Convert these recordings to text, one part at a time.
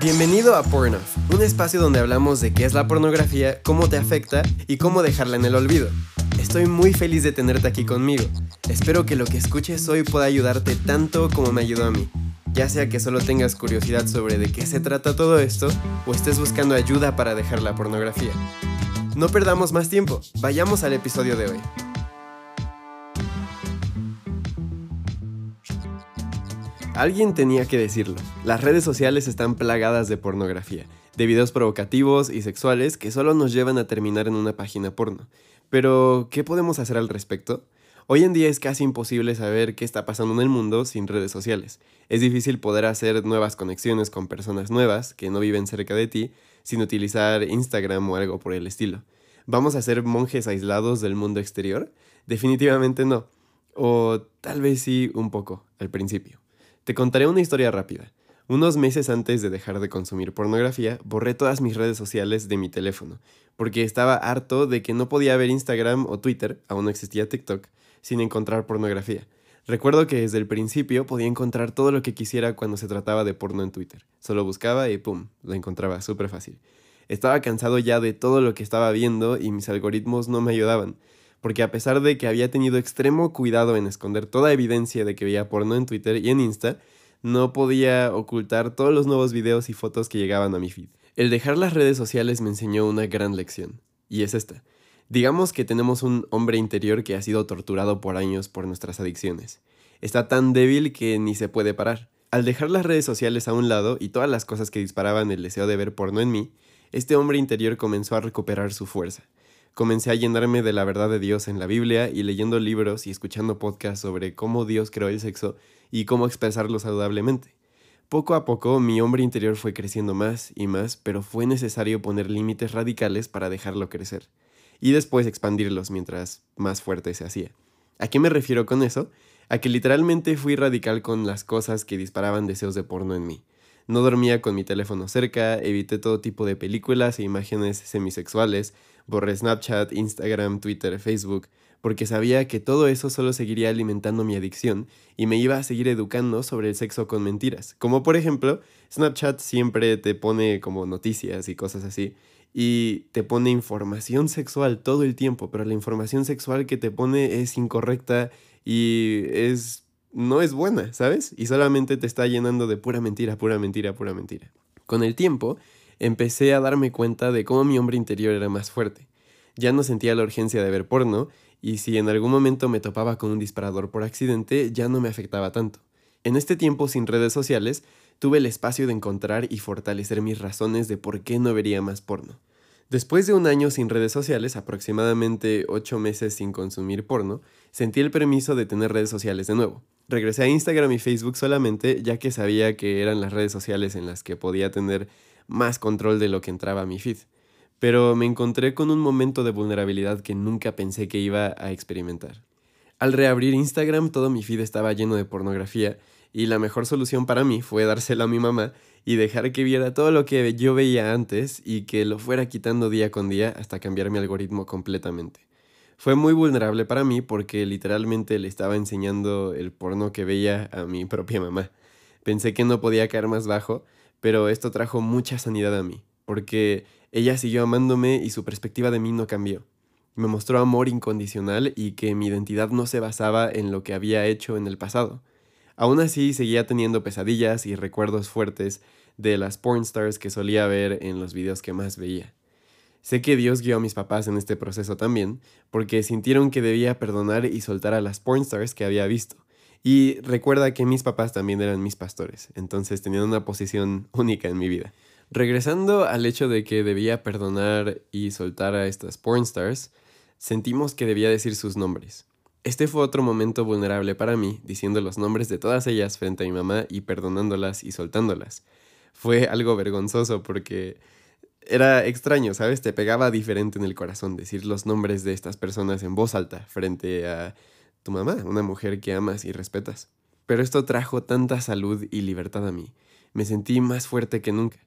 Bienvenido a Pornoff, un espacio donde hablamos de qué es la pornografía, cómo te afecta y cómo dejarla en el olvido. Estoy muy feliz de tenerte aquí conmigo. Espero que lo que escuches hoy pueda ayudarte tanto como me ayudó a mí. Ya sea que solo tengas curiosidad sobre de qué se trata todo esto o estés buscando ayuda para dejar la pornografía. No perdamos más tiempo, vayamos al episodio de hoy. Alguien tenía que decirlo. Las redes sociales están plagadas de pornografía, de videos provocativos y sexuales que solo nos llevan a terminar en una página porno. Pero, ¿qué podemos hacer al respecto? Hoy en día es casi imposible saber qué está pasando en el mundo sin redes sociales. Es difícil poder hacer nuevas conexiones con personas nuevas que no viven cerca de ti sin utilizar Instagram o algo por el estilo. ¿Vamos a ser monjes aislados del mundo exterior? Definitivamente no. O tal vez sí un poco, al principio. Te contaré una historia rápida. Unos meses antes de dejar de consumir pornografía, borré todas mis redes sociales de mi teléfono, porque estaba harto de que no podía ver Instagram o Twitter, aún no existía TikTok, sin encontrar pornografía. Recuerdo que desde el principio podía encontrar todo lo que quisiera cuando se trataba de porno en Twitter. Solo buscaba y ¡pum! lo encontraba súper fácil. Estaba cansado ya de todo lo que estaba viendo y mis algoritmos no me ayudaban, porque a pesar de que había tenido extremo cuidado en esconder toda evidencia de que veía porno en Twitter y en Insta, no podía ocultar todos los nuevos videos y fotos que llegaban a mi feed. El dejar las redes sociales me enseñó una gran lección, y es esta. Digamos que tenemos un hombre interior que ha sido torturado por años por nuestras adicciones. Está tan débil que ni se puede parar. Al dejar las redes sociales a un lado y todas las cosas que disparaban el deseo de ver porno en mí, este hombre interior comenzó a recuperar su fuerza. Comencé a llenarme de la verdad de Dios en la Biblia y leyendo libros y escuchando podcasts sobre cómo Dios creó el sexo y cómo expresarlo saludablemente. Poco a poco mi hombre interior fue creciendo más y más, pero fue necesario poner límites radicales para dejarlo crecer y después expandirlos mientras más fuerte se hacía. ¿A qué me refiero con eso? A que literalmente fui radical con las cosas que disparaban deseos de porno en mí. No dormía con mi teléfono cerca, evité todo tipo de películas e imágenes semisexuales, borré Snapchat, Instagram, Twitter, Facebook, porque sabía que todo eso solo seguiría alimentando mi adicción y me iba a seguir educando sobre el sexo con mentiras. Como por ejemplo, Snapchat siempre te pone como noticias y cosas así, y te pone información sexual todo el tiempo, pero la información sexual que te pone es incorrecta y es no es buena, ¿sabes? Y solamente te está llenando de pura mentira, pura mentira, pura mentira. Con el tiempo, empecé a darme cuenta de cómo mi hombre interior era más fuerte. Ya no sentía la urgencia de ver porno, y si en algún momento me topaba con un disparador por accidente, ya no me afectaba tanto. En este tiempo sin redes sociales, tuve el espacio de encontrar y fortalecer mis razones de por qué no vería más porno. Después de un año sin redes sociales, aproximadamente 8 meses sin consumir porno, sentí el permiso de tener redes sociales de nuevo. Regresé a Instagram y Facebook solamente ya que sabía que eran las redes sociales en las que podía tener más control de lo que entraba a mi feed. Pero me encontré con un momento de vulnerabilidad que nunca pensé que iba a experimentar. Al reabrir Instagram todo mi feed estaba lleno de pornografía y la mejor solución para mí fue dárselo a mi mamá y dejar que viera todo lo que yo veía antes y que lo fuera quitando día con día hasta cambiar mi algoritmo completamente. Fue muy vulnerable para mí porque literalmente le estaba enseñando el porno que veía a mi propia mamá. Pensé que no podía caer más bajo, pero esto trajo mucha sanidad a mí, porque ella siguió amándome y su perspectiva de mí no cambió. Me mostró amor incondicional y que mi identidad no se basaba en lo que había hecho en el pasado. Aún así, seguía teniendo pesadillas y recuerdos fuertes de las pornstars que solía ver en los videos que más veía. Sé que Dios guió a mis papás en este proceso también, porque sintieron que debía perdonar y soltar a las pornstars que había visto. Y recuerda que mis papás también eran mis pastores, entonces tenían una posición única en mi vida. Regresando al hecho de que debía perdonar y soltar a estas pornstars, sentimos que debía decir sus nombres. Este fue otro momento vulnerable para mí, diciendo los nombres de todas ellas frente a mi mamá y perdonándolas y soltándolas. Fue algo vergonzoso porque era extraño, ¿sabes? Te pegaba diferente en el corazón decir los nombres de estas personas en voz alta frente a tu mamá, una mujer que amas y respetas. Pero esto trajo tanta salud y libertad a mí. Me sentí más fuerte que nunca.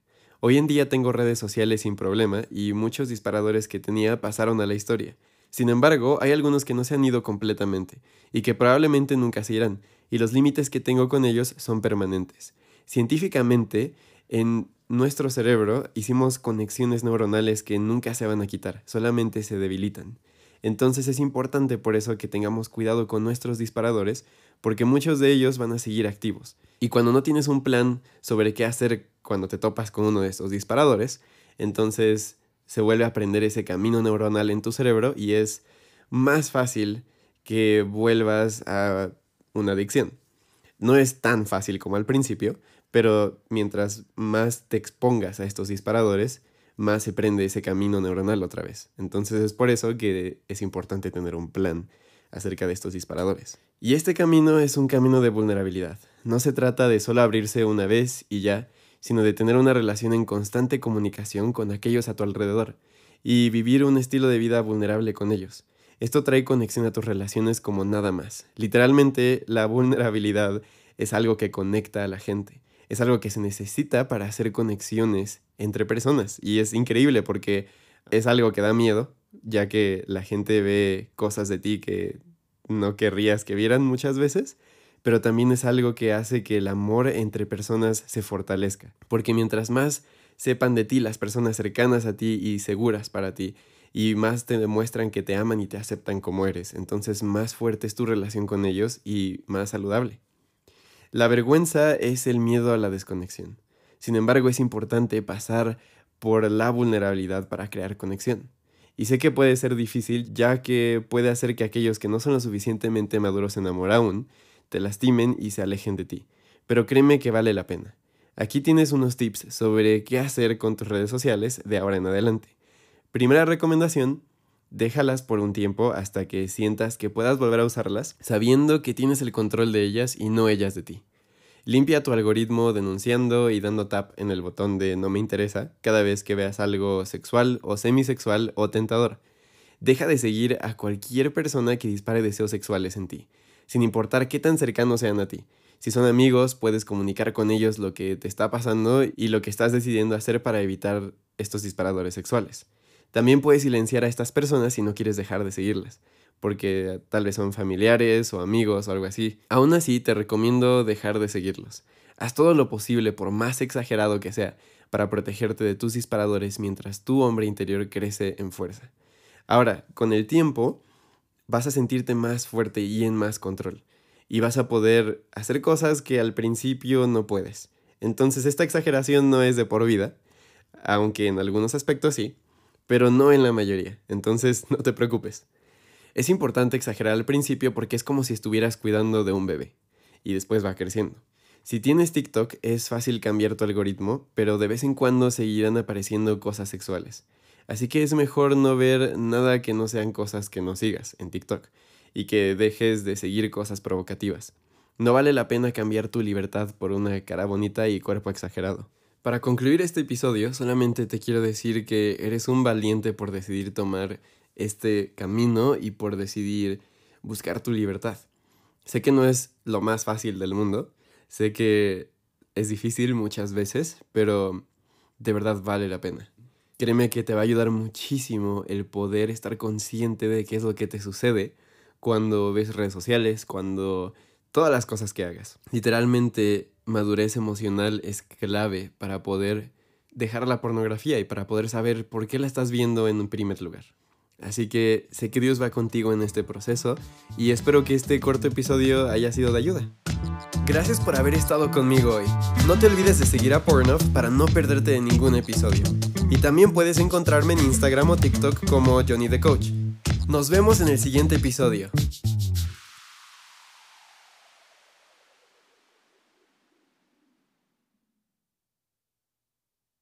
Hoy en día tengo redes sociales sin problema y muchos disparadores que tenía pasaron a la historia. Sin embargo, hay algunos que no se han ido completamente y que probablemente nunca se irán, y los límites que tengo con ellos son permanentes. Científicamente, en nuestro cerebro hicimos conexiones neuronales que nunca se van a quitar, solamente se debilitan. Entonces es importante por eso que tengamos cuidado con nuestros disparadores, porque muchos de ellos van a seguir activos. Y cuando no tienes un plan sobre qué hacer cuando te topas con uno de estos disparadores, entonces se vuelve a aprender ese camino neuronal en tu cerebro y es más fácil que vuelvas a una adicción. No es tan fácil como al principio, pero mientras más te expongas a estos disparadores, más se prende ese camino neuronal otra vez. Entonces es por eso que es importante tener un plan acerca de estos disparadores. Y este camino es un camino de vulnerabilidad. No se trata de solo abrirse una vez y ya, sino de tener una relación en constante comunicación con aquellos a tu alrededor y vivir un estilo de vida vulnerable con ellos. Esto trae conexión a tus relaciones como nada más. Literalmente, la vulnerabilidad es algo que conecta a la gente. Es algo que se necesita para hacer conexiones entre personas. Y es increíble porque es algo que da miedo, ya que la gente ve cosas de ti que no querrías que vieran muchas veces, pero también es algo que hace que el amor entre personas se fortalezca. Porque mientras más sepan de ti las personas cercanas a ti y seguras para ti, y más te demuestran que te aman y te aceptan como eres, entonces más fuerte es tu relación con ellos y más saludable. La vergüenza es el miedo a la desconexión. Sin embargo, es importante pasar por la vulnerabilidad para crear conexión. Y sé que puede ser difícil ya que puede hacer que aquellos que no son lo suficientemente maduros en amor aún te lastimen y se alejen de ti. Pero créeme que vale la pena. Aquí tienes unos tips sobre qué hacer con tus redes sociales de ahora en adelante. Primera recomendación, déjalas por un tiempo hasta que sientas que puedas volver a usarlas, sabiendo que tienes el control de ellas y no ellas de ti. Limpia tu algoritmo denunciando y dando tap en el botón de no me interesa cada vez que veas algo sexual o semisexual o tentador. Deja de seguir a cualquier persona que dispare deseos sexuales en ti, sin importar qué tan cercanos sean a ti. Si son amigos, puedes comunicar con ellos lo que te está pasando y lo que estás decidiendo hacer para evitar estos disparadores sexuales. También puedes silenciar a estas personas si no quieres dejar de seguirlas porque tal vez son familiares o amigos o algo así. Aún así, te recomiendo dejar de seguirlos. Haz todo lo posible, por más exagerado que sea, para protegerte de tus disparadores mientras tu hombre interior crece en fuerza. Ahora, con el tiempo, vas a sentirte más fuerte y en más control. Y vas a poder hacer cosas que al principio no puedes. Entonces esta exageración no es de por vida, aunque en algunos aspectos sí, pero no en la mayoría. Entonces no te preocupes. Es importante exagerar al principio porque es como si estuvieras cuidando de un bebé y después va creciendo. Si tienes TikTok es fácil cambiar tu algoritmo, pero de vez en cuando seguirán apareciendo cosas sexuales. Así que es mejor no ver nada que no sean cosas que no sigas en TikTok y que dejes de seguir cosas provocativas. No vale la pena cambiar tu libertad por una cara bonita y cuerpo exagerado. Para concluir este episodio, solamente te quiero decir que eres un valiente por decidir tomar este camino y por decidir buscar tu libertad. Sé que no es lo más fácil del mundo, sé que es difícil muchas veces, pero de verdad vale la pena. Créeme que te va a ayudar muchísimo el poder estar consciente de qué es lo que te sucede cuando ves redes sociales, cuando todas las cosas que hagas. Literalmente, madurez emocional es clave para poder dejar la pornografía y para poder saber por qué la estás viendo en un primer lugar. Así que sé que Dios va contigo en este proceso y espero que este corto episodio haya sido de ayuda. Gracias por haber estado conmigo hoy. No te olvides de seguir a Pornoff para no perderte de ningún episodio. Y también puedes encontrarme en Instagram o TikTok como Johnny the Coach. Nos vemos en el siguiente episodio.